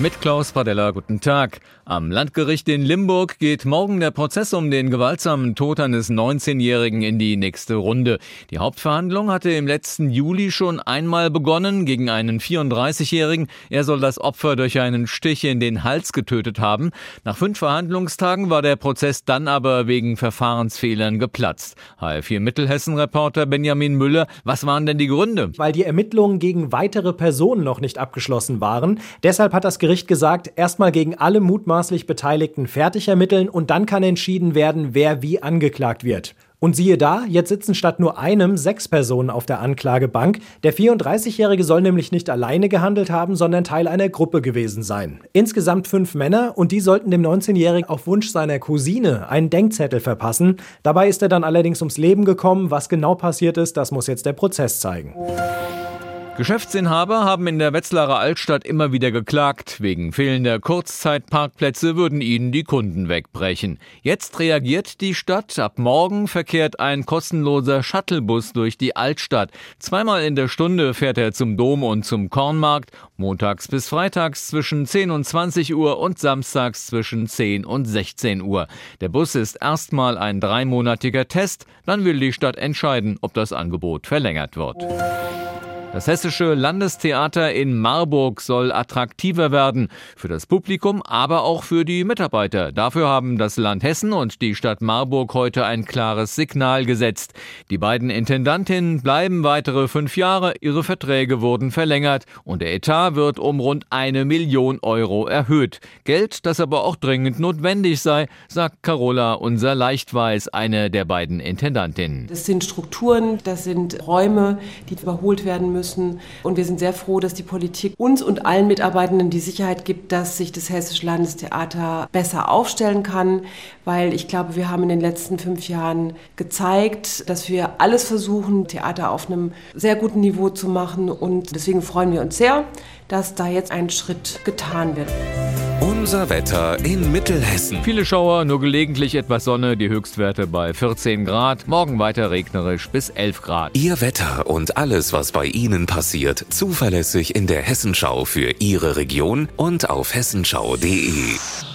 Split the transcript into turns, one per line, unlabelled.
Mit Klaus Padella, guten Tag. Am Landgericht in Limburg geht morgen der Prozess um den gewaltsamen Tod eines 19-Jährigen in die nächste Runde. Die Hauptverhandlung hatte im letzten Juli schon einmal begonnen gegen einen 34-Jährigen. Er soll das Opfer durch einen Stich in den Hals getötet haben. Nach fünf Verhandlungstagen war der Prozess dann aber wegen Verfahrensfehlern geplatzt. HR4 Mittelhessen-Reporter Benjamin Müller, was waren denn die Gründe?
Weil die Ermittlungen gegen weitere Personen noch nicht abgeschlossen waren. Deshalb hat das Gericht Gericht gesagt, erstmal gegen alle mutmaßlich Beteiligten fertig ermitteln und dann kann entschieden werden, wer wie angeklagt wird. Und siehe da, jetzt sitzen statt nur einem sechs Personen auf der Anklagebank. Der 34-Jährige soll nämlich nicht alleine gehandelt haben, sondern Teil einer Gruppe gewesen sein. Insgesamt fünf Männer und die sollten dem 19-Jährigen auf Wunsch seiner Cousine einen Denkzettel verpassen. Dabei ist er dann allerdings ums Leben gekommen. Was genau passiert ist, das muss jetzt der Prozess zeigen.
Geschäftsinhaber haben in der Wetzlarer Altstadt immer wieder geklagt. Wegen fehlender Kurzzeitparkplätze würden ihnen die Kunden wegbrechen. Jetzt reagiert die Stadt. Ab morgen verkehrt ein kostenloser Shuttlebus durch die Altstadt. Zweimal in der Stunde fährt er zum Dom und zum Kornmarkt. Montags bis freitags zwischen 10 und 20 Uhr und samstags zwischen 10 und 16 Uhr. Der Bus ist erstmal ein dreimonatiger Test. Dann will die Stadt entscheiden, ob das Angebot verlängert wird. Das Hessische Landestheater in Marburg soll attraktiver werden. Für das Publikum, aber auch für die Mitarbeiter. Dafür haben das Land Hessen und die Stadt Marburg heute ein klares Signal gesetzt. Die beiden Intendantinnen bleiben weitere fünf Jahre. Ihre Verträge wurden verlängert und der Etat wird um rund eine Million Euro erhöht. Geld, das aber auch dringend notwendig sei, sagt Carola unser Leichtweiß, eine der beiden Intendantinnen.
Das sind Strukturen, das sind Räume, die überholt werden müssen müssen. Und wir sind sehr froh, dass die Politik uns und allen Mitarbeitenden die Sicherheit gibt, dass sich das Hessische Landestheater besser aufstellen kann, weil ich glaube, wir haben in den letzten fünf Jahren gezeigt, dass wir alles versuchen, Theater auf einem sehr guten Niveau zu machen. Und deswegen freuen wir uns sehr, dass da jetzt ein Schritt getan wird.
Unser Wetter in Mittelhessen.
Viele Schauer, nur gelegentlich etwas Sonne, die Höchstwerte bei 14 Grad. Morgen weiter regnerisch bis 11 Grad.
Ihr Wetter und alles, was bei Ihnen passiert, zuverlässig in der Hessenschau für Ihre Region und auf hessenschau.de.